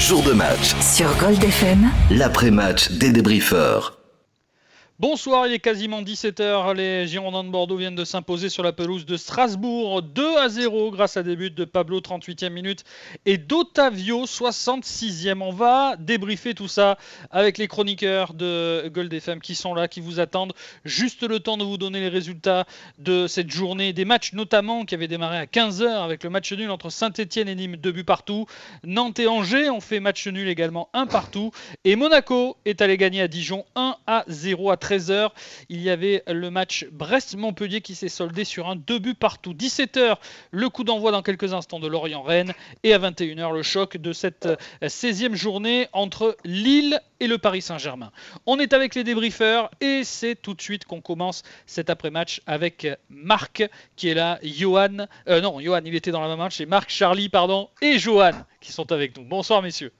Jour de match. Sur Gold FM. L'après-match des débriefeurs. Bonsoir, il est quasiment 17h. Les Girondins de Bordeaux viennent de s'imposer sur la pelouse de Strasbourg 2 à 0 grâce à des buts de Pablo 38e minute et d'Otavio 66e. On va débriefer tout ça avec les chroniqueurs de Gold FM qui sont là, qui vous attendent. Juste le temps de vous donner les résultats de cette journée, des matchs notamment qui avaient démarré à 15h avec le match nul entre Saint-Etienne et Nîmes, deux buts partout. Nantes et Angers ont fait match nul également, un partout. Et Monaco est allé gagner à Dijon 1 à 0 à 13 13h, il y avait le match Brest-Montpellier qui s'est soldé sur un 2 buts partout. 17h, le coup d'envoi dans quelques instants de Lorient-Rennes. Et à 21h, le choc de cette 16e journée entre Lille et le Paris Saint-Germain. On est avec les débriefeurs et c'est tout de suite qu'on commence cet après-match avec Marc qui est là, Johan, euh, non, Johan il était dans la même match, c'est Marc, Charlie, pardon, et Johan qui sont avec nous. Bonsoir messieurs.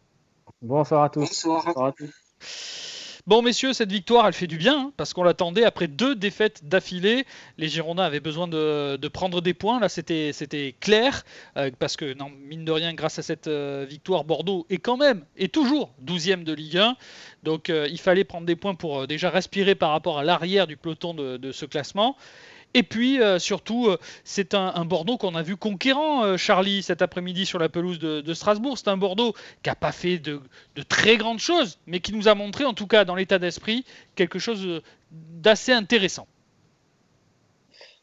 Bonsoir à tous. Bonsoir. à tous. Bon, messieurs, cette victoire, elle fait du bien, hein, parce qu'on l'attendait après deux défaites d'affilée. Les Girondins avaient besoin de, prendre des points. Là, c'était clair, euh, parce que, mine de rien, grâce à cette euh, victoire, Bordeaux est quand même, et toujours, 12e de Ligue 1. Donc, euh, il fallait prendre des points pour déjà respirer par rapport à l'arrière du peloton de ce classement. Et puis euh, surtout, euh, c'est un, Bordeaux qu'on a vu conquérant, euh, Charlie, cet après-midi sur la pelouse de, Strasbourg. C'est un Bordeaux qui n'a pas fait de, très grandes choses, mais qui nous a montré, en tout cas dans l'état d'esprit, quelque chose d'assez intéressant.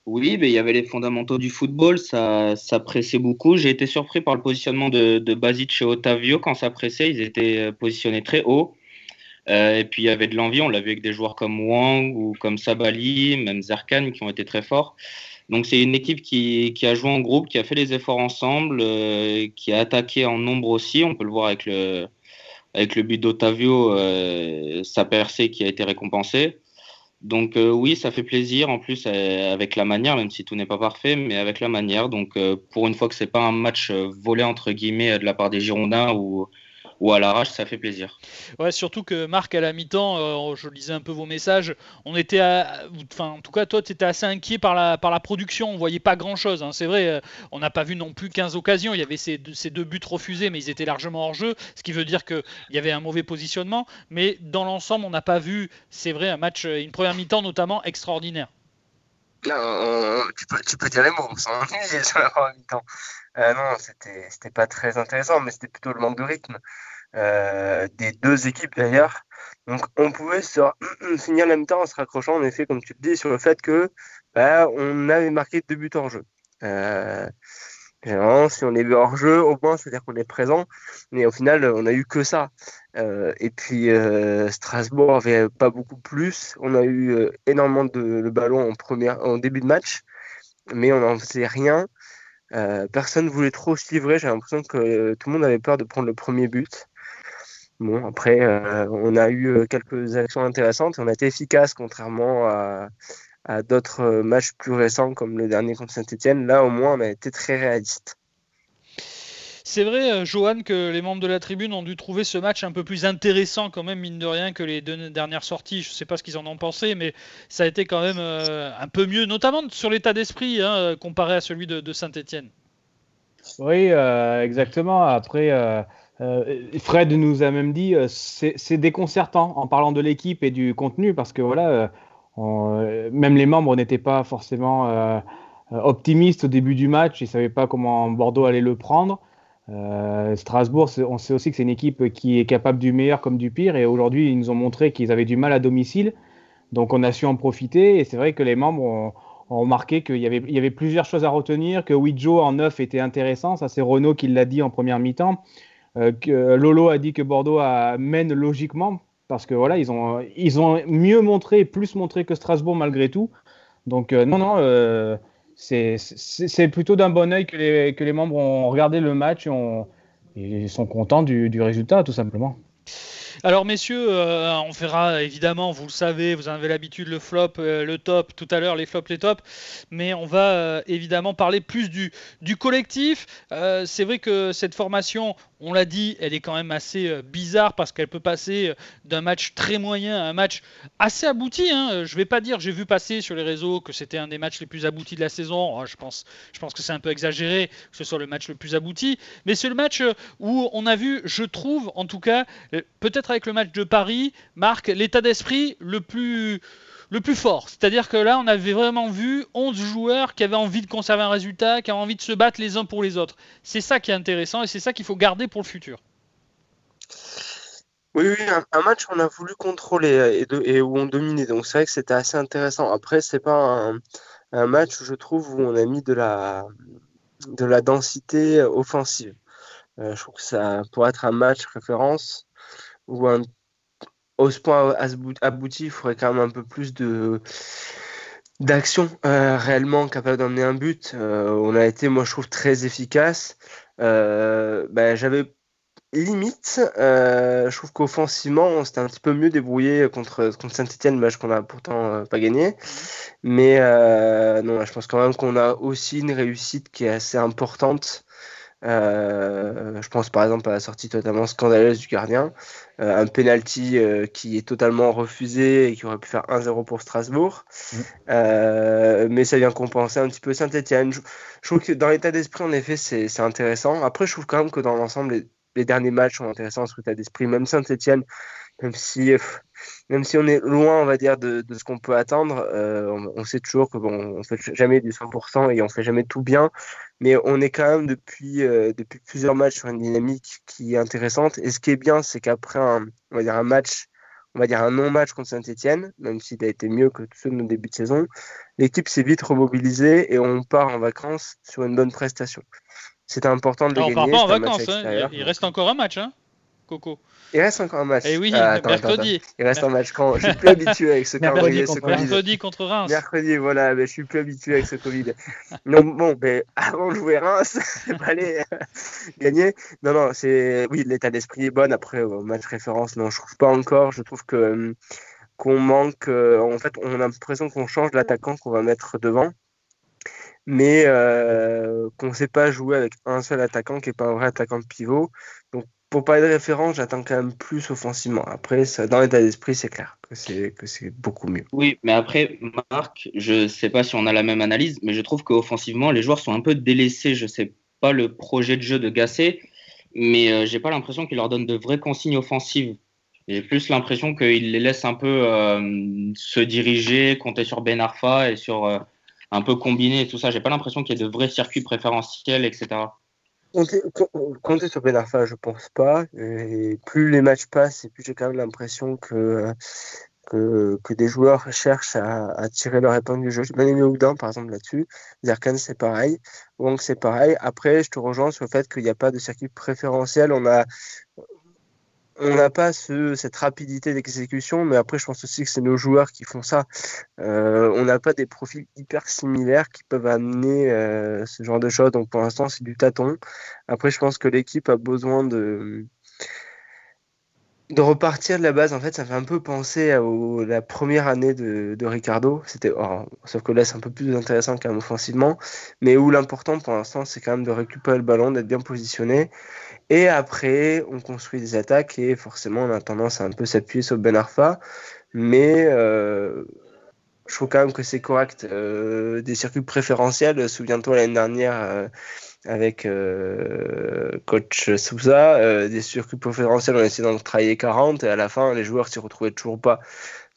Oui, mais il y avait les fondamentaux du football, ça, ça pressait beaucoup. J'ai été surpris par le positionnement de, Basic et Otavio. Quand ça pressait, ils étaient positionnés très haut. Euh, et puis il y avait de l'envie, on l'a vu avec des joueurs comme Wang ou comme Sabali, même Zerkan qui ont été très forts. Donc c'est une équipe qui, qui, a joué en groupe, qui a fait les efforts ensemble, euh, qui a attaqué en nombre aussi. On peut le voir avec le, avec le but d'Otavio, euh, sa percée qui a été récompensée. Donc oui, ça fait plaisir en plus avec la manière, même si tout n'est pas parfait, mais avec la manière. Donc pour une fois que c'est pas un match volé entre guillemets de la part des Girondins ou ou à l'arrache, ça fait plaisir. Ouais, surtout que Marc, à la mi-temps, euh, je lisais un peu vos messages, on était, enfin, en tout cas, toi, tu étais assez inquiet par la, par la production, on voyait pas grand-chose. Hein. C'est vrai, euh, on n'a pas vu non plus 15 occasions, il y avait ces, ces, deux buts refusés, mais ils étaient largement hors jeu, ce qui veut dire qu'il y avait un mauvais positionnement. Mais dans l'ensemble, on n'a pas vu, c'est vrai, un match, une première mi-temps notamment extraordinaire. Tu, peux, dire les mots, on s'en sur la. Euh, non, c'était pas très intéressant, mais c'était plutôt le manque de rythme euh, des deux équipes d'ailleurs. Donc on pouvait se finir la mi-temps en se raccrochant en effet, comme tu le dis, sur le fait que bah, on avait marqué deux buts hors jeu. Euh, si on est hors jeu, au moins, c'est-à-dire qu'on est présent. Mais au final, on n'a eu que ça. Euh, et puis, euh, Strasbourg avait pas beaucoup plus. On a eu euh, énormément de le ballon en, première, en début de match, mais on n'en faisait rien. personne ne voulait trop se livrer. J'ai l'impression que tout le monde avait peur de prendre le premier but. Bon, après, on a eu quelques actions intéressantes. On a été efficace, contrairement à, à d'autres euh, matchs plus récents comme le dernier contre Saint-Etienne. Là, au moins, on a été très réaliste. C'est vrai, euh, Johan, que les membres de la tribune ont dû trouver ce match un peu plus intéressant quand même, mine de rien, que les deux dernières sorties. Je ne sais pas ce qu'ils en ont pensé, mais ça a été quand même euh, un peu mieux, notamment sur l'état d'esprit, hein, comparé à celui de, Saint-Etienne. Oui, exactement. Après, Fred nous a même dit, c'est déconcertant en parlant de l'équipe et du contenu, parce que voilà euh, même les membres n'étaient pas forcément euh, optimistes au début du match. Ils ne savaient pas comment Bordeaux allait le prendre. Euh, Strasbourg, on sait aussi que c'est une équipe qui est capable du meilleur comme du pire. Et aujourd'hui, ils nous ont montré qu'ils avaient du mal à domicile. Donc on a su en profiter. Et c'est vrai que les membres ont, remarqué qu'il y avait, il y avait plusieurs choses à retenir, que Widjo en neuf était intéressant. Ça, c'est Renault qui l'a dit en première mi-temps. que Lolo a dit que Bordeaux mène logiquement parce que voilà, ils ont, ils ont mieux montré, plus montré que Strasbourg malgré tout. Donc euh, non, non, euh, c'est plutôt d'un bon oeil que les, que les membres ont regardé le match et, ils sont contents du, du résultat, tout simplement. Alors messieurs, euh, on fera évidemment, vous le savez, vous en avez l'habitude, le flop, euh, le top, tout à l'heure les flops, les tops, mais on va évidemment parler plus du, du collectif. c'est vrai que cette formation, on l'a dit, elle est quand même assez euh, bizarre parce qu'elle peut passer euh, d'un match très moyen à un match assez abouti. Hein. Je vais pas dire, j'ai vu passer sur les réseaux que c'était un des matchs les plus aboutis de la saison. Oh, je, pense, que c'est un peu exagéré que ce soit le match le plus abouti. Mais c'est le match euh, où on a vu, je trouve en tout cas, peut-être avec le match de Paris, Marc, l'état d'esprit le plus le plus fort. C'est-à-dire que là, on avait vraiment vu 11 joueurs qui avaient envie de conserver un résultat, qui avaient envie de se battre les uns pour les autres. C'est ça qui est intéressant et c'est ça qu'il faut garder pour le futur. Oui, oui, un, match qu'on a voulu contrôler et, où on dominait. Donc c'est vrai que c'était assez intéressant. Après, c'est pas un, match, je trouve, où on a mis de la, de la densité offensive. Euh, je trouve que ça pourrait être un match référence ou un au ce point abouti, il faudrait quand même un peu plus de d'action euh, réellement capable d'emmener un but. Euh, on a été, moi je trouve, très efficace. Euh, ben, J'avais limite, je trouve qu'offensivement, on s'était un petit peu mieux débrouillé contre, contre Saint-Etienne, match qu'on a pourtant pas gagné. Mais non, je pense quand même qu'on a aussi une réussite qui est assez importante euh, je pense par exemple à la sortie totalement scandaleuse du gardien, euh, un penalty euh, qui est totalement refusé et qui aurait pu faire 1-0 pour Strasbourg. Mm. mais ça vient compenser un petit peu Saint-Etienne. Je, trouve que dans l'état d'esprit, en effet, c'est intéressant. Après, je trouve quand même que dans l'ensemble, les, derniers matchs sont intéressants en l'état d'esprit. Même Saint-Etienne, même si, même si on est loin, on va dire, de, de ce qu'on peut attendre, euh, on, sait toujours que bon, on fait jamais du 100% et on fait jamais tout bien, mais on est quand même depuis, euh, depuis plusieurs matchs sur une dynamique qui est intéressante. Et ce qui est bien, c'est qu'après un, on va dire un match, on va dire un non-match contre Saint-Etienne, même s'il a été mieux que tous ceux de nos débuts de saison, l'équipe s'est vite remobilisée et on part en vacances sur une bonne prestation. C'était important de le gagner. On part pas en vacances, hein. il, reste encore un match, hein, Coco. Il reste encore un match. Et eh oui, ah, mercredi. Il reste un match quand je suis plus habitué avec ce calendrier, ce Covid. Mercredi contre Reims. Mercredi, voilà, mais je suis plus habitué avec ce Covid. non, bon, mais avant de jouer Reims, il fallait gagner. Non, non, c'est oui, l'état d'esprit est bon. Après, match référence, non, je trouve pas encore. Je trouve que hum, qu'on manque. Euh, en fait, on a l'impression qu'on change l'attaquant qu'on va mettre devant mais euh, qu'on ne sait pas jouer avec un seul attaquant qui n'est pas un vrai attaquant de pivot. Donc pour parler de référence, j'attends quand même plus offensivement. Après, dans l'état d'esprit, c'est clair que c'est, que c'est beaucoup mieux. Oui, mais après, Marc, je ne sais pas si on a la même analyse, mais je trouve qu'offensivement, les joueurs sont un peu délaissés. Je ne sais pas le projet de jeu de Gasset, mais euh, j'ai pas l'impression qu'il leur donne de vraies consignes offensives. J'ai plus l'impression qu'il les laisse un peu euh, se diriger, compter sur Ben Arfa et sur euh, un peu combiner et tout ça. J'ai pas l'impression qu'il y ait de vrais circuits préférentiels, etc. Compter, sur Ben Arfa, je pense pas. Plus les matchs passent, et plus j'ai quand même l'impression que, que, des joueurs cherchent à, tirer leur épingle du jeu. J'ai bien aimé Oudin, par exemple, là-dessus. Zerkan, c'est pareil. Wong, c'est pareil. Après, je te rejoins sur le fait qu'il n'y a pas de circuit préférentiel. On a, on n'a pas ce, cette rapidité d'exécution, mais après, je pense aussi que c'est nos joueurs qui font ça. Euh, on n'a pas des profils hyper similaires qui peuvent amener euh, ce genre de choses. Donc, pour l'instant, c'est du tâton. Après, je pense que l'équipe a besoin de repartir de la base. En fait, ça fait un peu penser à la première année de, de Ricardo. C'était, oh, sauf que là, c'est un peu plus intéressant quand même offensivement, mais où l'important pour l'instant, c'est quand même de récupérer le ballon, d'être bien positionné et après, on construit des attaques et forcément, on a tendance à un peu s'appuyer sur Ben Arfa. Mais euh, je trouve quand même que c'est correct. Euh, des circuits préférentiels, souviens-toi l'année dernière euh, avec coach Souza, des circuits préférentiels, on essayé d'en travailler 40 et à la fin, les joueurs s'y retrouvaient toujours pas.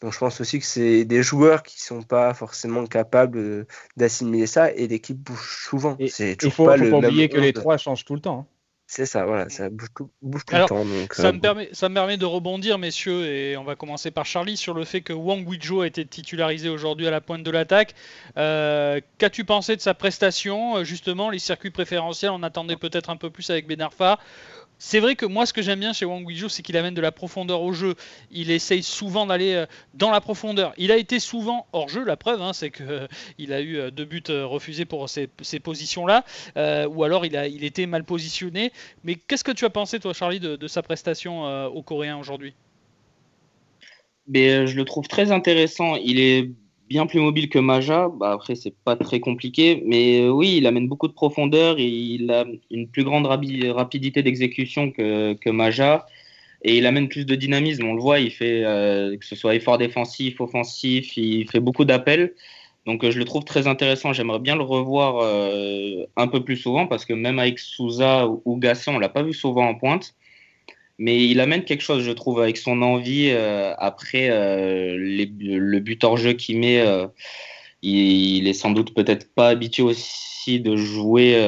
Donc je pense aussi que c'est des joueurs qui sont pas forcément capables d'assimiler ça et l'équipe bouge souvent. Il faut, faut pas oublier que les trois changent tout le temps. Hein. C'est ça, voilà, ça bouge tout, bouge tout le temps. ça, euh, me permet, ça me permet de rebondir, messieurs, et on va commencer par Charlie, sur le fait que Wang Wijo a été titularisé aujourd'hui à la pointe de l'attaque. Euh, qu'as-tu pensé de sa prestation? Justement, les circuits préférentiels, on attendait peut-être un peu plus avec Ben Arfa. C'est vrai que moi, ce que j'aime bien chez Wang Guizhou, c'est qu'il amène de la profondeur au jeu. Il essaye souvent d'aller euh, dans la profondeur. Il a été souvent hors jeu. La preuve, hein, c'est qu'il euh, a eu euh, deux buts refusés pour ces, positions-là, ou alors il, était mal positionné. Mais qu'est-ce que tu as pensé, toi, Charlie, de, sa prestation au Coréen aujourd'hui? Je le trouve très intéressant. Il est bien plus mobile que Maja. Bah, après, c'est pas très compliqué. Mais euh, oui, il amène beaucoup de profondeur. Il a une plus grande rapidité d'exécution que, que Maja. Et il amène plus de dynamisme. On le voit, il fait, euh, que ce soit effort défensif, offensif, il fait beaucoup d'appels. Donc je le trouve très intéressant. J'aimerais bien le revoir un peu plus souvent parce que même avec Souza ou Gasset, on l'a pas vu souvent en pointe mais il amène quelque chose, je trouve, avec son envie. Euh, après, euh, le but hors jeu qu'il met, euh, il, est sans doute peut-être pas habitué aussi de jouer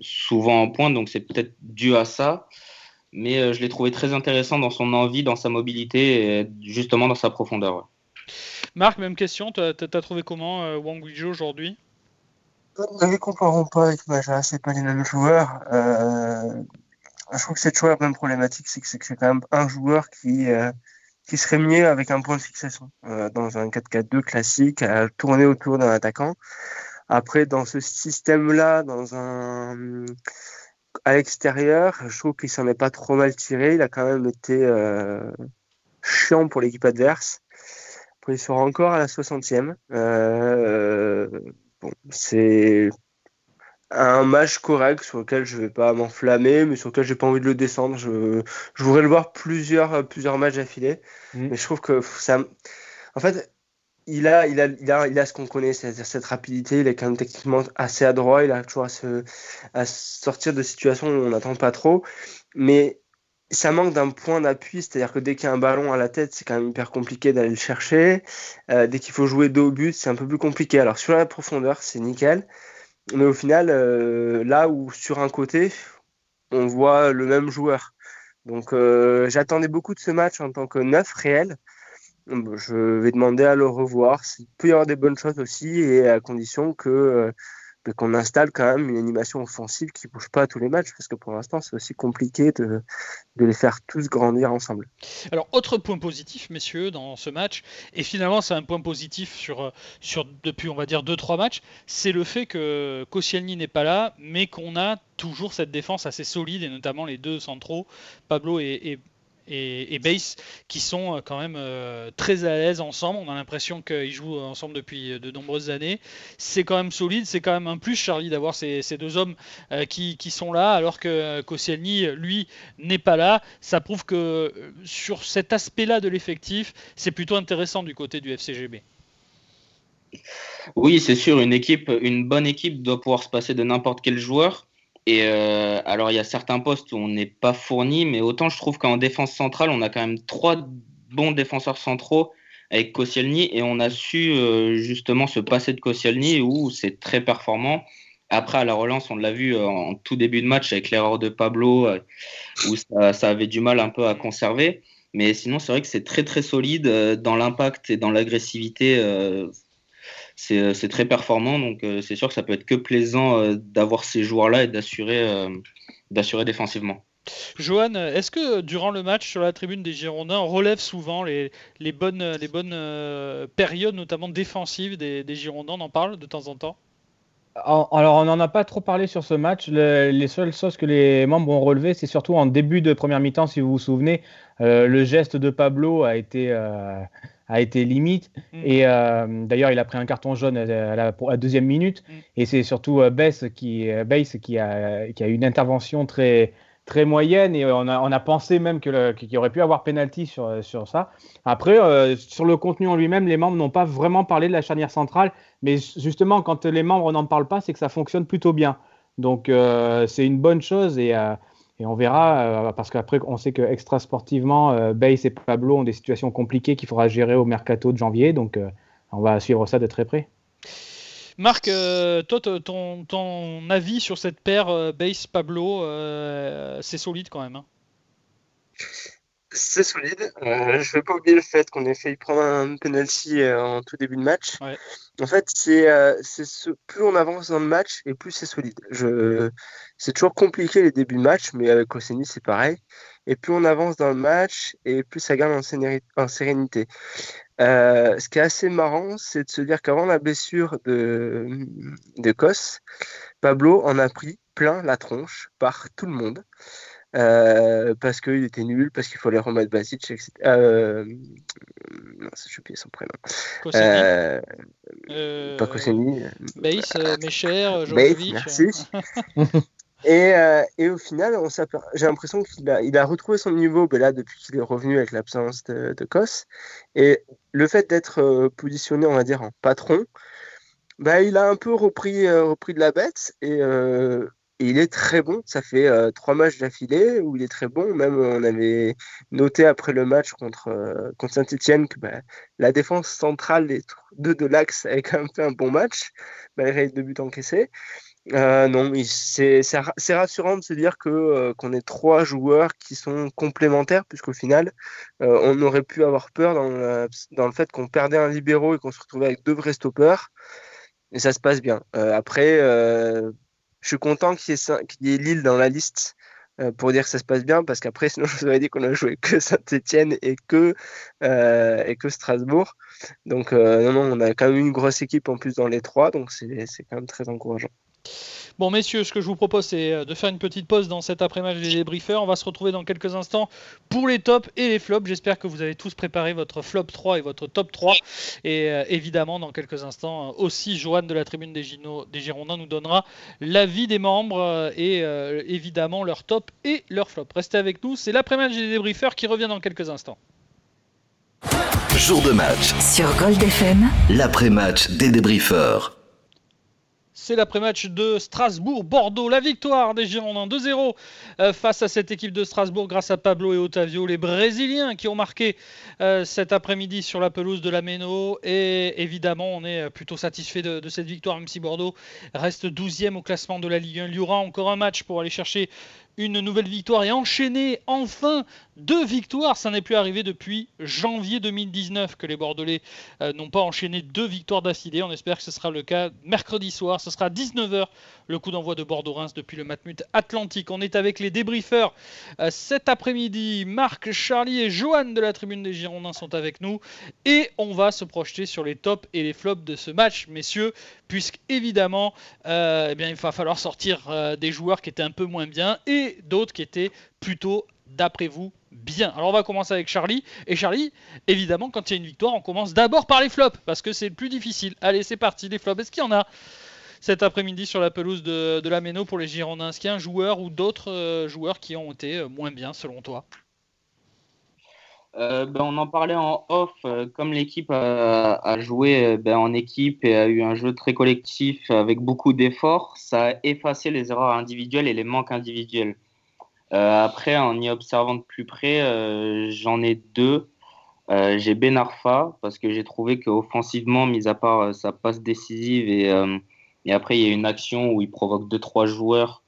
souvent en pointe, donc c'est peut-être dû à ça. Mais je l'ai trouvé très intéressant dans son envie, dans sa mobilité et justement dans sa profondeur. Marc, même question, tu as, trouvé comment Wang Guizhou aujourd'hui? Ne les comparons pas avec Maja, c'est pas les mêmes joueurs. Je trouve que c'est toujours la même problématique, c'est que c'est quand même un joueur qui, euh, qui serait mieux avec un point de fixation euh, dans un 4-4-2 classique, à tourner autour d'un attaquant. Après, dans ce système-là, dans un à l'extérieur, je trouve qu'il s'en est pas trop mal tiré. Il a quand même été euh, chiant pour l'équipe adverse. Après, il sera encore à la 60e. Euh, bon, c'est un match correct sur lequel je vais pas m'enflammer, mais sur lequel j'ai pas envie de le descendre. Je, je voudrais le voir plusieurs, plusieurs matchs affilés, mm. mais je trouve que ça, en fait, il a, il a, il a, il a ce qu'on connaît, c'est-à-dire cette rapidité. Il est quand même techniquement assez adroit. Il a toujours à, se, à sortir de situations où on n'attend pas trop, mais ça manque d'un point d'appui, c'est-à-dire que dès qu'il y a un ballon à la tête, c'est quand même hyper compliqué d'aller le chercher. Euh, dès qu'il faut jouer dos au but, c'est un peu plus compliqué. Alors sur la profondeur, c'est nickel. Mais au final, euh, là où sur un côté, on voit le même joueur. Donc euh, j'attendais beaucoup de ce match en tant que neuf réel. Je vais demander à le revoir. Il peut y avoir des bonnes choses aussi, et à condition que euh, qu'on installe quand même une animation offensive qui bouge pas à tous les matchs, parce que pour l'instant, c'est aussi compliqué de, de, les faire tous grandir ensemble. Alors, autre point positif, messieurs, dans ce match, et finalement, c'est un point positif sur, sur depuis, on va dire, 2-3 matchs, c'est le fait que Koscielny n'est pas là, mais qu'on a toujours cette défense assez solide, et notamment les deux centraux, Pablo et, et, et, Base qui sont euh, quand même euh, très à l'aise ensemble. On a l'impression qu'ils jouent ensemble depuis de nombreuses années. C'est quand même solide, c'est quand même un plus, Charlie, d'avoir ces, deux hommes euh, qui, sont là, alors que Koscielny, lui, n'est pas là. Ça prouve que sur cet aspect-là de l'effectif, c'est plutôt intéressant du côté du FCGB. Oui, c'est sûr, une équipe, une bonne équipe doit pouvoir se passer de n'importe quel joueur. Et euh, alors, il y a certains postes où on n'est pas fourni, mais autant je trouve qu'en défense centrale, on a quand même trois bons défenseurs centraux avec Koscielny et on a su euh, justement se passer de Koscielny où c'est très performant. Après, à la relance, on l'a vu euh, en tout début de match avec l'erreur de Pablo où ça, avait du mal un peu à conserver. Mais sinon, c'est vrai que c'est très très solide dans l'impact et dans l'agressivité c'est très performant. Donc, euh, c'est sûr que ça peut être que plaisant euh, d'avoir ces joueurs-là et d'assurer défensivement. Johan, est-ce que durant le match sur la tribune des Girondins, on relève souvent les, les bonnes, les bonnes périodes, notamment défensives des, des, Girondins On en parle de temps en temps? Alors, on n'en a pas trop parlé sur ce match. les seules choses que les membres ont relevées, c'est surtout en début de première mi-temps, si vous vous souvenez, le geste de Pablo a été, a été limite. Mm. Et euh, d'ailleurs, il a pris un carton jaune à la, deuxième minute. Mm. Et c'est surtout euh, Bess qui, euh, qui, a, qui a une intervention très, très moyenne. Et on a, on a pensé même qu'il aurait pu avoir pénalty sur, sur ça. Après, sur le contenu en lui-même, les membres n'ont pas vraiment parlé de la charnière centrale. Mais justement, quand les membres n'en parlent pas, c'est que ça fonctionne plutôt bien. Donc, c'est une bonne chose. Et et on verra, euh, parce qu'après, on sait que extra sportivement, euh, et Pablo ont des situations compliquées qu'il faudra gérer au mercato de janvier. Donc, euh, on va suivre ça de très près. Marc, toi, ton, ton, avis sur cette paire Base-Pablo, c'est solide quand même. Hein c'est solide. Euh, je ne vais pas oublier le fait qu'on ait failli prendre un penalty euh, en tout début de match. En fait, c'est euh, ce, plus on avance dans le match et plus c'est solide. Je, c'est toujours compliqué les débuts de match, mais avec Osseni, c'est pareil. Et plus on avance dans le match et plus ça gagne en, sérénité. ce qui est assez marrant, c'est de se dire qu'avant la blessure de, de Kos, Pablo en a pris plein la tronche par tout le monde. Euh, parce qu'il était nul, parce qu'il fallait remettre Basic, etc. Euh, non, j'ai oublié son prénom. Koscielny. Euh, pas Koscielny. Euh, Mecher, Bates, Jokovic. merci. Et, euh, et au final, on j'ai l'impression qu'il a, il a retrouvé son niveau là, depuis qu'il est revenu avec l'absence de, de Kos. Et le fait d'être euh, positionné, on va dire, en patron, bah, il a un peu repris, euh, repris de la bête et, euh, il est très bon. Ça fait euh, trois matchs d'affilée où il est très bon. Même on avait noté après le match contre, euh, contre Saint-Etienne que bah, la défense centrale des deux de l'axe avait quand même fait un bon match, malgré les deux buts encaissés. Euh, non, c'est c'est ra- c'est rassurant de se dire que qu'on ait trois joueurs qui sont complémentaires, puisqu'au final, on aurait pu avoir peur dans le, dans le fait qu'on perdait un libéraux et qu'on se retrouvait avec deux vrais stoppers. Et ça se passe bien. Après, je suis content qu'il y, ait Lille dans la liste euh, pour dire que ça se passe bien, parce qu'après, sinon, je vous aurais dit qu'on a joué que Saint-Etienne et que, euh, et que Strasbourg. Donc, euh, non, non, on a quand même une grosse équipe en plus dans les trois, donc c'est quand même très encourageant. Bon, messieurs, ce que je vous propose, c'est euh, de faire une petite pause dans cet après-match des débriefeurs. On va se retrouver dans quelques instants pour les tops et les flops. J'espère que vous avez tous préparé votre flop 3 et votre top 3. Et euh, évidemment, dans quelques instants, euh, aussi, Joanne de la tribune des, Gino- des Girondins nous donnera l'avis des membres et euh, évidemment leur top et leur flop. Restez avec nous, c'est l'après-match des débriefeurs qui revient dans quelques instants. Jour de match, Sur Gold FM, l'après-match des débriefeurs. C'est l'après-match de Strasbourg-Bordeaux. La victoire des Girondins 2-0 euh, face à cette équipe de Strasbourg grâce à Pablo et Otavio, les Brésiliens qui ont marqué euh, cet après-midi sur la pelouse de la Méno. Et évidemment, on est plutôt satisfait de, de cette victoire, même si Bordeaux reste 12e au classement de la Ligue 1. Il y aura encore un match pour aller chercher une nouvelle victoire et enchaîner enfin deux victoires. Ça n'est plus arrivé depuis janvier 2019 que les Bordelais euh, n'ont pas enchaîné deux victoires d'affilée. On espère que ce sera le cas mercredi soir. Ce sera 19h le coup d'envoi de Bordeaux-Reims depuis le Matmut Atlantique. On est avec les débriefeurs euh, cet après-midi. Marc, Charlie et Johan de la tribune des Girondins sont avec nous. Et on va se projeter sur les tops et les flops de ce match, messieurs, puisque évidemment, euh, eh bien, il va falloir sortir des joueurs qui étaient un peu moins bien et d'autres qui étaient plutôt, d'après vous, bien. Alors on va commencer avec Charlie. Et Charlie, évidemment, quand il y a une victoire, on commence d'abord par les flops, parce que c'est le plus difficile. Allez, c'est parti, les flops. Est-ce qu'il y en a cet après-midi sur la pelouse de, de la Méno pour les Girondins? Est-ce qu'il un joueur ou d'autres euh, joueurs qui ont été euh, moins bien, selon toi? Euh, ben, on en parlait en off, euh, comme l'équipe a, joué euh, ben, en équipe et a eu un jeu très collectif avec beaucoup d'efforts, ça a effacé les erreurs individuelles et les manques individuels. Après, en y observant de plus près, j'en ai deux. J'ai Ben Arfa parce que j'ai trouvé qu'offensivement, mis à part sa passe décisive et, après il y a une action où il provoque deux trois joueurs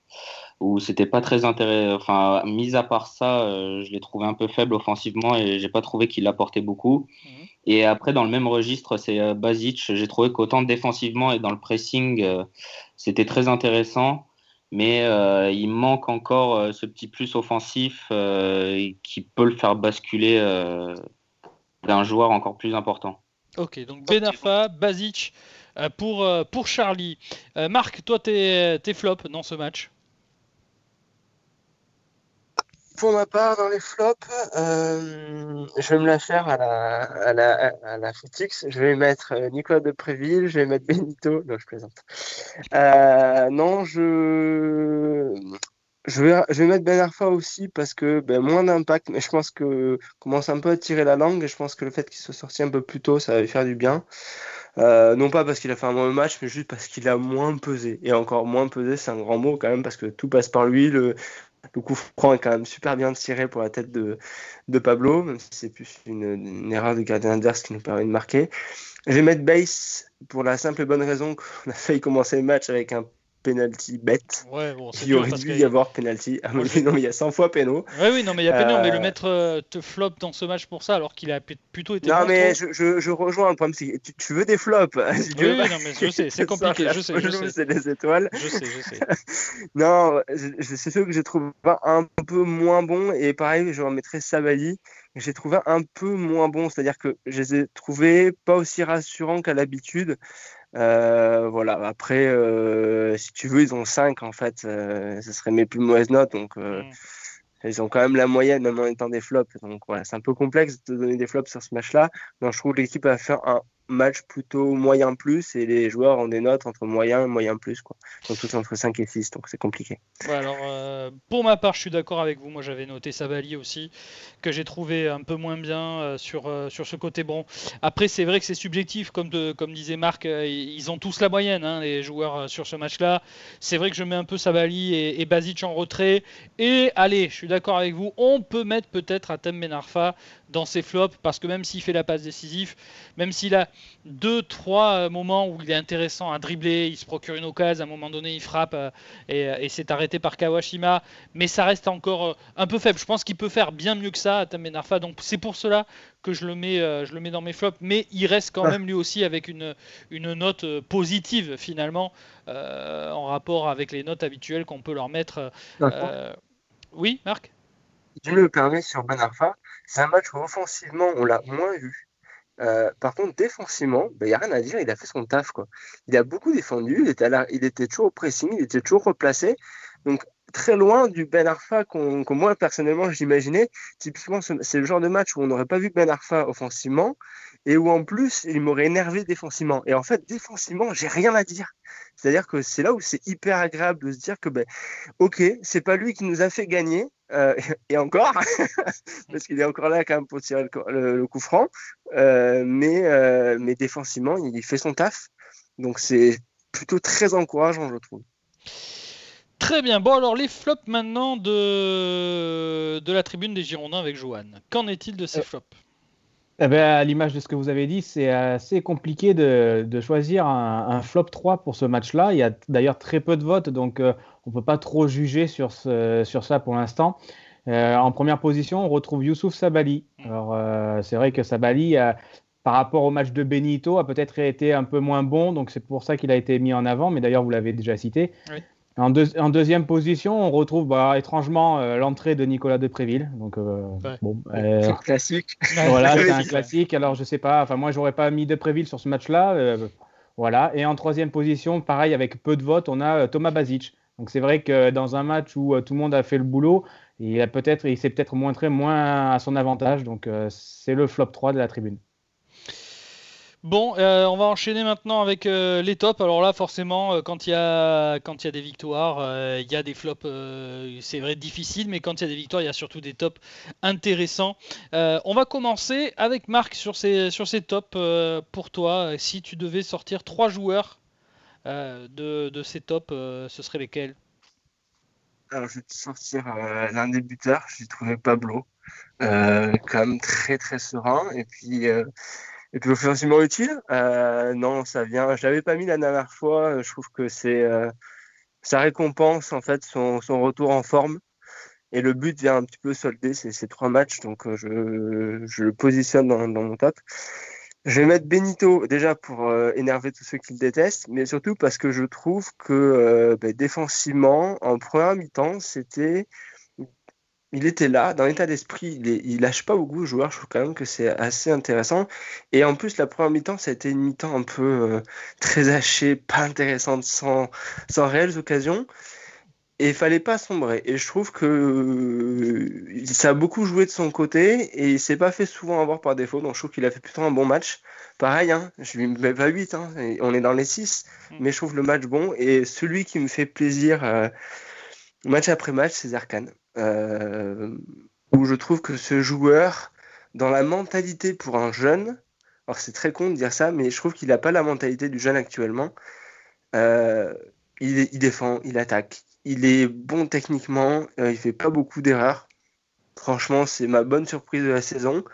où c'était pas très intéressant. Enfin, mis à part ça, euh, je l'ai trouvé un peu faible offensivement et j'ai pas trouvé qu'il apportait beaucoup. Mhm. Et après, dans le même registre, c'est euh, Basic. J'ai trouvé qu'autant défensivement et dans le pressing, euh, c'était très intéressant. Mais euh, il manque encore euh, ce petit plus offensif euh, qui peut le faire basculer euh, d'un joueur encore plus important. Ok, donc Ben Arfa, Basic euh, pour, euh, pour Charlie. Euh, Marc, toi, tes, tes flops dans ce match? Pour ma part, dans les flops, euh, je vais me la faire à la, à la, à la. Je vais mettre euh, Nicolas de Préville, je vais mettre Benito. Non, je plaisante. Euh, non, je, je, vais, je vais mettre Ben Arfa aussi parce que ben, moins d'impact, mais je pense que commence un peu à tirer la langue et je pense que le fait qu'il soit sorti un peu plus tôt, ça va lui faire du bien. Non pas parce qu'il a fait un mauvais match, mais juste parce qu'il a moins pesé. Et encore moins pesé, c'est un grand mot quand même, parce que tout passe par lui. Le coup franc est quand même super bien tiré pour la tête de, Pablo, même si c'est plus une, une erreur de gardien adverse qui nous permet de marquer. Je vais mettre Base pour la simple et bonne raison qu'on a failli commencer le match avec un penalty bête. Ouais, bon, Il aurait dû y avoir penalty. Ah, mais non, mais il y a 100 fois péno. Ouais, oui, non, mais il y a Pénion, mais le Euh, mettre euh, te flop dans ce match pour ça, alors qu'il a plutôt été. Non, bon, mais je, je, je rejoins le problème, c'est que tu, tu veux des flops. Tu Oui, oui, non, mais je sais, c'est compliqué, je sais, je sais. C'est les étoiles. Je sais, je sais. Non, c'est sûr que j'ai trouvé un peu moins bon et pareil, je remettrai Savali. J'ai trouvé un peu moins bon, c'est-à-dire que je les ai trouvés pas aussi rassurants qu'à l'habitude. Euh, voilà, après, euh, si tu veux, ils ont 5 en fait, euh, ce serait mes plus mauvaises notes, donc euh, Mm. ils ont quand même la moyenne, même en étant des flops. Donc voilà, c'est un peu complexe de donner des flops sur ce match-là. Donc je trouve que l'équipe a fait un match plutôt moyen plus et les joueurs ont des notes entre moyen et moyen plus quoi. Donc tout entre 5 et 6 donc c'est compliqué. alors euh, pour ma part je suis d'accord avec vous moi j'avais noté Savali aussi que j'ai trouvé un peu moins bien euh, sur, euh, sur ce côté bon. Après c'est vrai que c'est subjectif comme, de, comme disait Marc ils ont tous la moyenne hein, les joueurs sur ce match là. C'est vrai que je mets un peu Savali et, et Basic en retrait et allez je suis d'accord avec vous on peut mettre peut-être à Tem Benarfa dans ses flops parce que même s'il fait la passe décisive, même s'il a deux, trois euh, moments où il est intéressant à dribbler, il se procure une occasion, à un moment donné il frappe euh, euh, et, c'est arrêté par Kawashima, mais ça reste encore un peu faible. Je pense qu'il peut faire bien mieux que ça à Tamenarfa, donc c'est pour cela que je le mets, je le mets dans mes flops, mais il reste quand même lui aussi avec une, une note positive finalement en rapport avec les notes habituelles qu'on peut leur mettre. Oui, Marc? Je me permets sur Ben Arfa, c'est un match où offensivement, on l'a moins vu. Euh, par contre, défensivement, il ben, n'y a rien à dire, il a fait son taf. Quoi. Il a beaucoup défendu, il était, il était toujours au pressing, il était toujours replacé. Donc, très loin du Ben Arfa qu'on, moi, personnellement, j'imaginais. Typiquement, c'est le genre de match où on n'aurait pas vu Ben Arfa offensivement et où en plus, il m'aurait énervé défensivement. Et en fait, défensivement, j'ai rien à dire. C'est-à-dire que c'est là où c'est hyper agréable de se dire que, ben, ok, c'est pas lui qui nous a fait gagner, euh, et encore, parce qu'il est encore là quand même pour tirer le, coup franc, euh, mais, euh, mais défensivement, il fait son taf. Donc c'est plutôt très encourageant, je trouve. Très bien. Bon, alors les flops maintenant de, de la tribune des Girondins avec Johan. Qu'en est-il de ces flops? Eh ben, à l'image de ce que vous avez dit, c'est assez compliqué de, de choisir un, flop 3 pour ce match-là. Il y a d'ailleurs très peu de votes, donc euh, on ne peut pas trop juger sur, ce, sur ça pour l'instant. Euh, en première position, on retrouve Youssouf Sabali. Alors, euh, c'est vrai que Sabali, par rapport au match de Benito, a peut-être été un peu moins bon, donc c'est pour ça qu'il a été mis en avant, mais d'ailleurs, vous l'avez déjà cité. Oui. En, deuxième position, on retrouve bah, étrangement euh, l'entrée de Nicolas Depréville. Donc, euh, bon, euh, c'est un classique. Voilà, c'est un classique. Alors, je sais pas. Enfin, moi, j'aurais pas mis Depréville sur ce match-là. voilà. Et en troisième position, pareil, avec peu de votes, on a Thomas Basic. Donc, c'est vrai que dans un match où tout le monde a fait le boulot, il a peut-être, il s'est peut-être montré moins à son avantage. Donc, c'est le flop 3 de la tribune. Bon, euh, on va enchaîner maintenant avec euh, les tops. Alors là, forcément, euh, quand il y a des victoires, il y a des flops. c'est vrai difficiles, mais quand il y a des victoires, il y a surtout des tops intéressants. on va commencer avec Marc sur ces sur ces tops. pour toi, si tu devais sortir trois joueurs de, de, ces tops, ce serait lesquels? Alors, je vais te sortir l'un des buteurs. J'ai trouvé Pablo, quand même très très serein, et puis et puis offensivement utile euh, Non, ça vient. Je l'avais pas mis la dernière fois. Je trouve que c'est euh, ça récompense en fait son, son, retour en forme. Et le but vient un petit peu solder ces, ces trois matchs, donc euh, je, je le positionne dans, dans, mon top. Je vais mettre Benito déjà pour énerver tous ceux qui le détestent, mais surtout parce que je trouve que ben, défensivement, en première mi-temps, c'était il était là, dans l'état d'esprit, il, il lâche pas beaucoup de joueurs, je trouve quand même que c'est assez intéressant. Et en plus, la première mi-temps, ça a été une mi-temps un peu euh, très hachée, pas intéressante, sans, sans réelles occasions. Et il fallait pas sombrer. Et je trouve que euh, ça a beaucoup joué de son côté et il s'est pas fait souvent avoir par défaut. Donc je trouve qu'il a fait plutôt un bon match. Pareil, hein, je lui mets pas 8, hein, on est dans les 6, mm. mais je trouve le match bon. Et celui qui me fait plaisir euh, match après match, c'est Zarkan. Euh, où je trouve que ce joueur, dans la mentalité pour un jeune, alors c'est très con de dire ça, mais je trouve qu'il n'a pas la mentalité du jeune actuellement. Euh, il, défend, il attaque, il est bon techniquement, euh, il fait pas beaucoup d'erreurs. Franchement, c'est ma bonne surprise de la saison.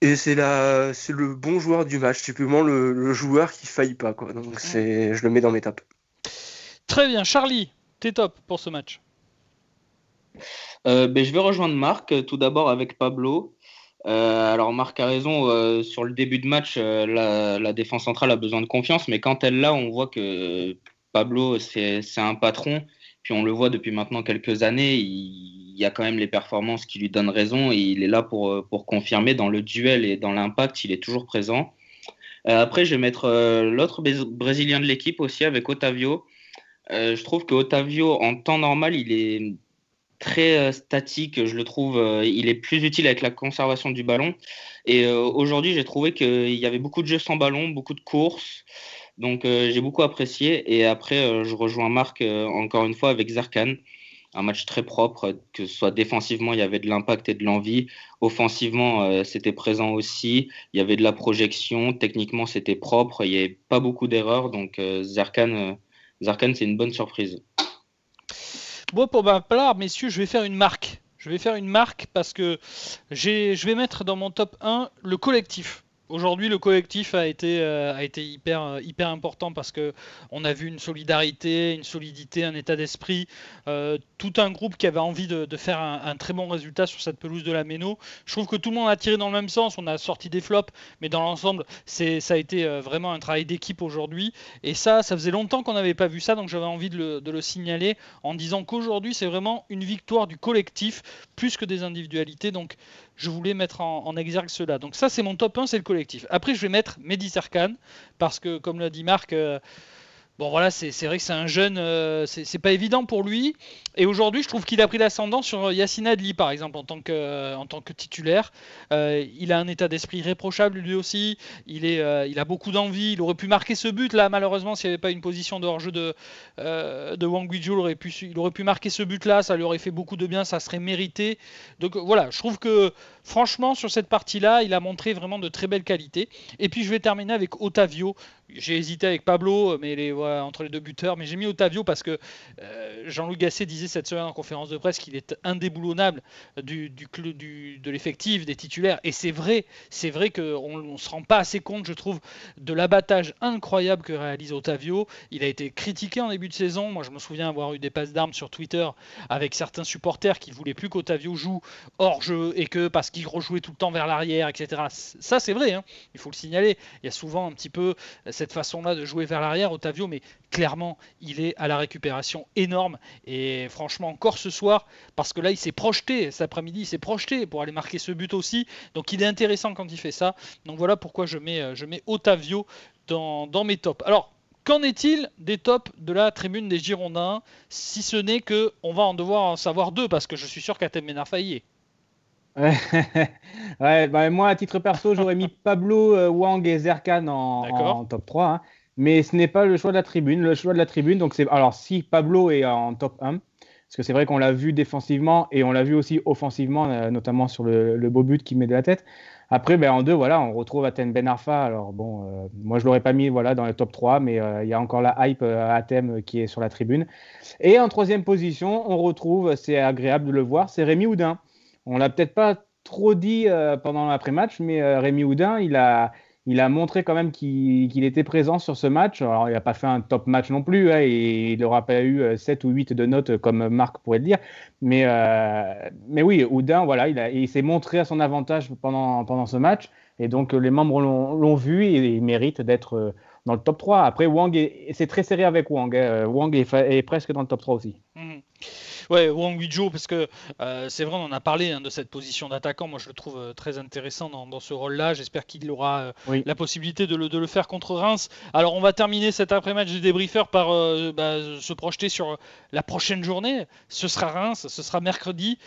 Et c'est c'est le bon joueur du match, typiquement le, le joueur qui faillit pas quoi. Donc c'est, je le mets dans mes tops. Très bien, Charlie, tes tops pour ce match. Euh, ben, je vais rejoindre Marc, euh, tout d'abord avec Pablo. Euh, alors Marc a raison, sur le début de match, la, défense centrale a besoin de confiance, mais quand elle l'a, on voit que Pablo, c'est un patron, puis on le voit depuis maintenant quelques années, il, y a quand même les performances qui lui donnent raison, et il est là pour, pour confirmer dans le duel et dans l'impact, il est toujours présent. après, je vais mettre l'autre Brésilien de l'équipe aussi avec Otavio. je trouve que Otavio, en temps normal, il est très statique. Je le trouve, il est plus utile avec la conservation du ballon. Et aujourd'hui, j'ai trouvé qu'il y avait beaucoup de jeux sans ballon, beaucoup de courses. Donc j'ai beaucoup apprécié. Et après, je rejoins Marc encore une fois avec Zarkan un match très propre, que ce soit défensivement, il y avait de l'impact et de l'envie. Offensivement, euh, c'était présent aussi. Il y avait de la projection. Techniquement, c'était propre. Il n'y avait pas beaucoup d'erreurs. Donc, euh, Zarkan, euh, c'est une bonne surprise. Bon, pour ma part, messieurs, je vais faire une marque. Je vais faire une marque parce que je vais mettre dans mon top 1 le collectif. Aujourd'hui, le collectif a été, euh, a été hyper, euh, hyper important parce que on a vu une solidarité, une solidité, un état d'esprit, euh, tout un groupe qui avait envie de, faire un, très bon résultat sur cette pelouse de la Méno. Je trouve que tout le monde a tiré dans le même sens. On a sorti des flops, mais dans l'ensemble, ça a été vraiment un travail d'équipe aujourd'hui. Et ça, ça faisait longtemps qu'on n'avait pas vu ça, donc j'avais envie de le, de le signaler en disant qu'aujourd'hui, c'est vraiment une victoire du collectif plus que des individualités. Donc je voulais mettre en, exergue cela. Donc ça, c'est mon top 1, c'est le collectif. Après, je vais mettre Mehdi Serkan, parce que, comme l'a dit Marc, euh, Bon voilà, c'est vrai que c'est un jeune, euh, c'est pas évident pour lui. Et aujourd'hui, je trouve qu'il a pris l'ascendant sur Yassine Adli, par exemple, en tant que, euh, en tant que titulaire. Euh, il a un état d'esprit réprochable lui aussi. Il, est, il a beaucoup d'envie. Il aurait pu marquer ce but là, malheureusement, s'il n'y avait pas une position de hors-jeu de, de Wang il aurait, pu, il aurait pu marquer ce but là. Ça lui aurait fait beaucoup de bien, ça serait mérité. Donc voilà, je trouve que franchement, sur cette partie-là, il a montré vraiment de très belles qualités. Et puis je vais terminer avec Otavio. J'ai hésité avec Pablo, mais les, entre les deux buteurs, mais j'ai mis Otavio parce que euh, Jean-Louis Gasset disait cette semaine en conférence de presse qu'il est indéboulonnable du, du, du de l'effectif, des titulaires, et c'est vrai, c'est vrai qu'on ne se rend pas assez compte, je trouve, de l'abattage incroyable que réalise Otavio. Il a été critiqué en début de saison, moi je me souviens avoir eu des passes d'armes sur Twitter avec certains supporters qui ne voulaient plus qu'Otavio joue hors jeu et que parce qu'il rejouait tout le temps vers l'arrière, etc. Ça c'est vrai, hein. il faut le signaler. Il y a souvent un petit peu cette façon-là de jouer vers l'arrière, Otavio, mais clairement, il est à la récupération énorme. Et franchement, encore ce soir, parce que là, il s'est projeté, cet après-midi, il s'est projeté pour aller marquer ce but aussi. Donc il est intéressant quand il fait ça. Donc voilà pourquoi je mets, euh, je mets Otavio dans, mes tops. Alors, Qu'en est-il des tops de la tribune des Girondins Si ce n'est que on va en devoir en savoir deux, parce que je suis sûr qu'Atem Ménard y ouais, bah, moi, à titre perso, j'aurais mis Pablo, euh, Wang et Zerkan en, top 3. Hein. Mais ce n'est pas le choix de la tribune. Le choix de la tribune, donc c'est. Alors, si Pablo est en top 1, parce que c'est vrai qu'on l'a vu défensivement et on l'a vu aussi offensivement, euh, notamment sur le, beau but qui met de la tête. Après, ben, en deux, voilà, on retrouve Athènes Ben Arfa. Alors, bon, euh, moi, je l'aurais pas mis voilà, dans le top 3, mais il y a encore la hype à Athènes qui est sur la tribune. Et en troisième position, on retrouve, c'est agréable de le voir, c'est Rémi Houdin. On l'a peut-être pas trop dit euh, pendant l'après-match, mais euh, Rémi Houdin, il a, il a montré quand même qu'il était présent sur ce match. Alors, il n'a pas fait un top match non plus, hein, et il n'aura pas eu 7 euh, ou 8 de notes comme Marc pourrait le dire. Mais, mais oui, Houdin, voilà, il, s'est montré à son avantage pendant, ce match. Et donc, les membres l'ont vu et il mérite d'être dans le top 3. Après, Wang, c'est très serré avec Wang. Hein. Wang est, presque dans le top 3 aussi. Mmh. Ouais, Wang Wijou, parce que euh, c'est vrai, on en a parlé hein, de cette position d'attaquant. Moi, je le trouve euh, très intéressant dans, ce rôle-là. J'espère qu'il aura euh, la possibilité de le, faire contre Reims. Alors, on va terminer cet après-match des débriefeurs par bah, se projeter sur la prochaine journée. Ce sera Reims, ce sera mercredi,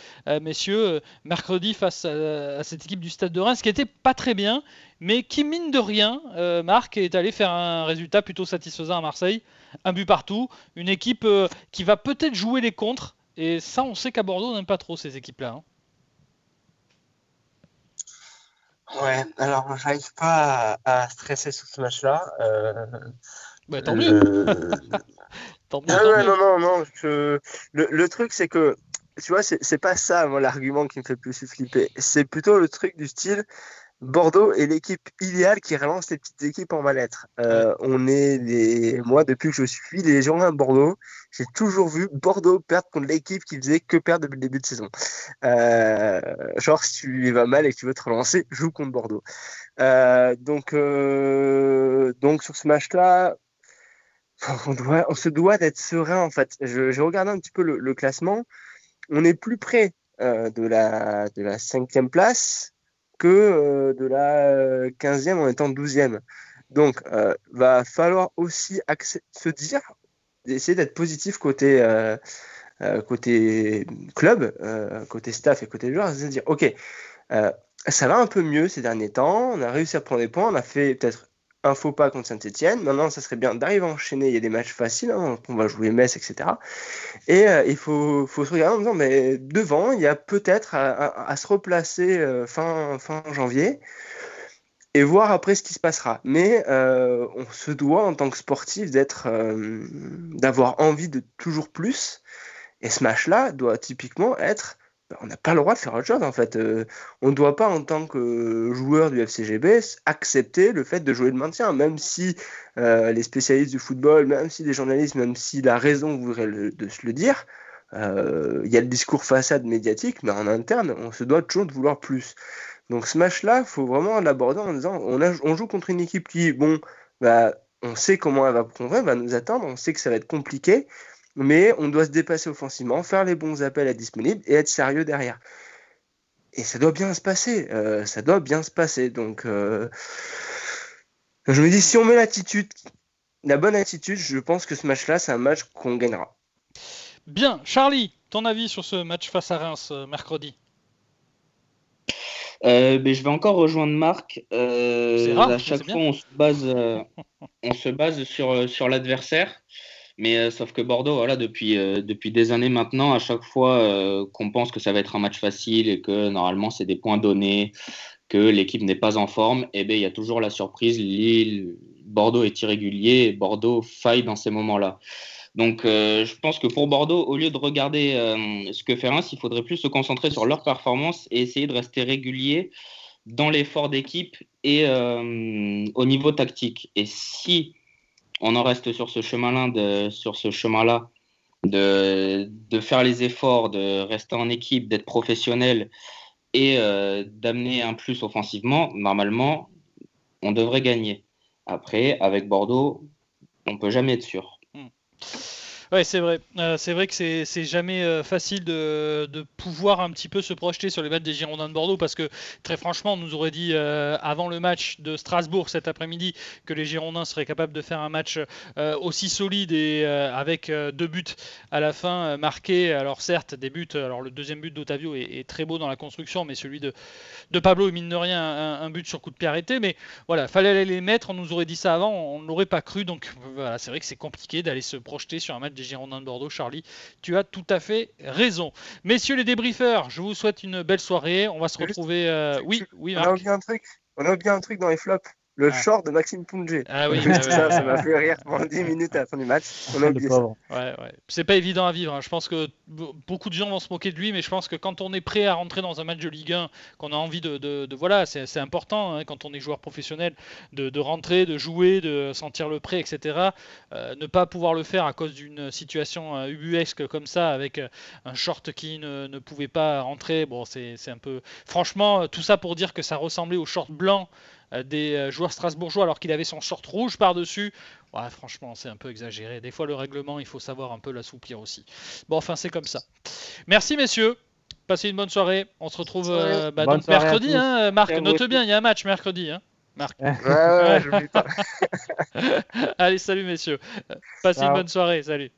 messieurs. mercredi face à, cette équipe du Stade de Reims, qui était pas très bien, mais qui, mine de rien, Marc est allé faire un résultat plutôt satisfaisant à Marseille. Un but partout, une équipe qui va peut-être jouer les contres et ça, on sait qu'à Bordeaux, on n'aime pas trop ces équipes-là. Hein. Ouais, alors j'arrive pas à, stresser sur ce match-là. Euh, bah, tant mieux. tant mieux, ah Non, non, non. Le, le, truc, c'est que, tu vois, c'est pas ça, l'argument qui me fait plus flipper. C'est plutôt le truc du style, Bordeaux est l'équipe idéale qui relance les petites équipes en mal-être. Euh, on est les, moi depuis que je suis les gens à Bordeaux, j'ai toujours vu Bordeaux perdre contre l'équipe qui faisait que perdre depuis le début de saison. Euh, genre si tu vas mal et que tu veux te relancer, joue contre Bordeaux. Euh, donc donc sur ce match-là, on doit, on se doit d'être serein en fait. Je, regardé un petit peu le, le classement, on est plus près de la de la cinquième place que euh, de la 15e en étant 12e. Donc, euh, va falloir aussi se dire, essayer d'être positif côté, euh, côté club, côté staff et côté joueurs, c'est de dire, ok, ça va un peu mieux ces derniers temps, on a réussi à prendre des points, on a fait peut-être un faux pas contre Saint-Etienne. Maintenant, ça serait bien d'arriver à enchaîner. Il y a des matchs faciles, hein, on va jouer Metz, etc. Et il faut, se regarder en disant, mais devant, il y a peut-être à, se replacer fin, fin janvier et voir après ce qui se passera. Mais euh, on se doit en tant que sportif euh, d'avoir envie de toujours plus. Et ce match-là doit typiquement être, on n'a pas le droit de faire autre chose en fait. Euh, on ne doit pas en tant que joueur du FCGB accepter le fait de jouer le maintien, même si les spécialistes du football, même si les journalistes, même si la raison voudrait de se le dire. Il y a le discours façade médiatique, mais en interne, on se doit toujours de vouloir plus. Donc ce match-là, il faut vraiment l'aborder en disant on, on, joue contre une équipe qui, bon, bah, on sait comment elle va, va nous attendre, on sait que ça va être compliqué, mais on doit se dépasser offensivement, faire les bons appels à disponibles et être sérieux derrière. Et ça doit bien se passer, euh, ça doit bien se passer. Donc euh, je me dis, si on met l'attitude, la bonne attitude, je pense que ce match-là, c'est un match qu'on gagnera. Bien, Charlie, ton avis sur ce match face à Reims euh, mercredi? Euh, je vais encore rejoindre Marc. Euh, à chaque fois, on se base, euh, on se base sur, sur l'adversaire. Mais sauf que Bordeaux, voilà, depuis, depuis des années maintenant, à chaque fois qu'on pense que ça va être un match facile et que normalement c'est des points donnés, que l'équipe n'est pas en forme, eh bien, il y a toujours la surprise. Lille, Bordeaux est irrégulier et Bordeaux faille dans ces moments-là. Donc, euh, je pense que pour Bordeaux, au lieu de regarder euh, ce que fait Reims, il faudrait plus se concentrer sur leur performance et essayer de rester régulier dans l'effort d'équipe et euh, au niveau tactique. Et si on en reste sur ce chemin-là, de, faire les efforts, de rester en équipe, d'être professionnel et d'amener un plus offensivement, normalement, on devrait gagner. Après, avec Bordeaux, on peut jamais être sûr. Ouais, c'est vrai. Euh, c'est vrai que c'est jamais euh, facile de, pouvoir un petit peu se projeter sur les matchs des Girondins de Bordeaux parce que très franchement, on nous aurait dit euh, avant le match de Strasbourg cet après-midi que les Girondins seraient capables de faire un match aussi solide et avec deux buts à la fin marqués. Alors certes, des buts. Alors le deuxième but d'Otavio est, très beau dans la construction, mais celui de, de Pablo, mine de rien, un, but sur coup de pied arrêté. Mais voilà, fallait aller les mettre. On nous aurait dit ça avant, on n'aurait pas cru. Donc voilà, c'est vrai que c'est compliqué d'aller se projeter sur un match des Girondins de Bordeaux, Charlie. Tu as tout à fait raison. Messieurs les débriefeurs, je vous souhaite une belle soirée. On va se retrouver. Euh, oui, oui, On a oublié un truc. On a oublié un truc dans les flops le ah. short de Maxime Pungé. Ah oui, ça, ça m'a fait rire pendant 10 minutes à la fin du match. On a oublié ça. Ouais, ouais. C'est pas évident à vivre. Hein. Je pense que beaucoup de gens vont se moquer de lui, mais je pense que quand on est prêt à rentrer dans un match de Ligue 1, qu'on a envie de. de, voilà, c'est important hein, quand on est joueur professionnel de, de, rentrer, de jouer, de sentir le prêt, etc. Euh, ne pas pouvoir le faire à cause d'une situation euh, ubuesque comme ça, avec euh, un short qui ne, ne pouvait pas rentrer, bon, c'est un peu. Franchement, tout ça pour dire que ça ressemblait au short blanc des euh, joueurs strasbourgeois alors qu'il avait son short rouge par-dessus. Ouais, franchement, c'est un peu exagéré. Des fois, le règlement, il faut savoir un peu l'assouplir aussi. Bon, enfin, c'est comme ça. Merci, messieurs. Passez une bonne soirée. On se retrouve euh, bah, donc mercredi. Hein, Marc, note bien, il y a un match mercredi. Hein, Marc. Ouais, ouais, pas. Allez, salut, messieurs. Passez une bonne soirée. Salut.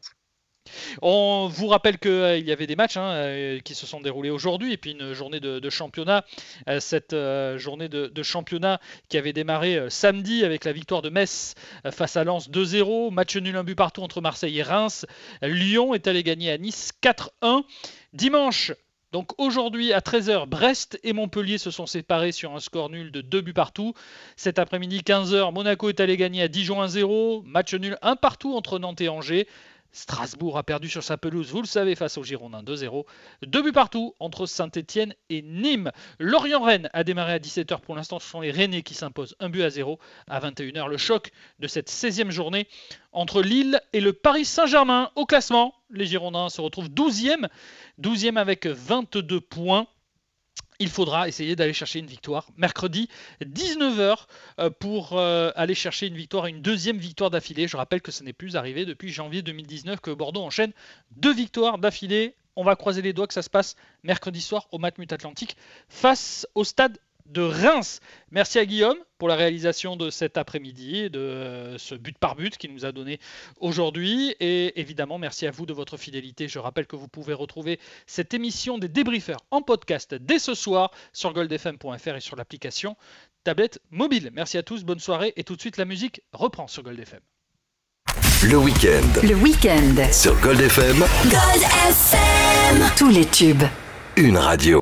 On vous rappelle qu'il euh, y avait des matchs hein, euh, qui se sont déroulés aujourd'hui et puis une journée de, championnat. Euh, cette journée de, championnat qui avait démarré samedi avec la victoire de Metz face à Lens 2-0, match nul un but partout entre Marseille et Reims. Lyon est allé gagner à Nice 4-1. Dimanche, donc aujourd'hui à 13h, Brest et Montpellier se sont séparés sur un score nul de 2 buts partout. Cet après-midi 15h, Monaco est allé gagner à Dijon 1-0, match nul un partout entre Nantes et Angers. Strasbourg a perdu sur sa pelouse, vous le savez, face aux Girondins 2-0. Deux buts partout entre Saint-Etienne et Nîmes. Lorient-Rennes a démarré à 17h. Pour l'instant, ce sont les Rennais qui s'imposent un but à 0 à 21h. Le choc de cette 16e journée entre Lille et le Paris Saint-Germain au classement. Les Girondins se retrouvent 12e, 12e avec 22 points il faudra essayer d'aller chercher une victoire mercredi 19h euh, pour euh, aller chercher une victoire, une deuxième victoire d'affilée. Je rappelle que ce n'est plus arrivé depuis janvier 2019 que Bordeaux enchaîne deux victoires d'affilée. On va croiser les doigts que ça se passe mercredi soir au Matmut Atlantique face au stade de Reims. Merci à Guillaume pour la réalisation de cet après-midi, de euh, ce but par but qu'il nous a donné aujourd'hui. Et évidemment, merci à vous de votre fidélité. Je rappelle que vous pouvez retrouver cette émission des débriefers en podcast dès ce soir sur goldfm.fr et sur l'application tablette mobile. Merci à tous, bonne soirée et tout de suite la musique reprend sur Gold FM. Le week-end. Le week-end. Sur Gold FM. Gold FM. Tous les tubes. Une radio.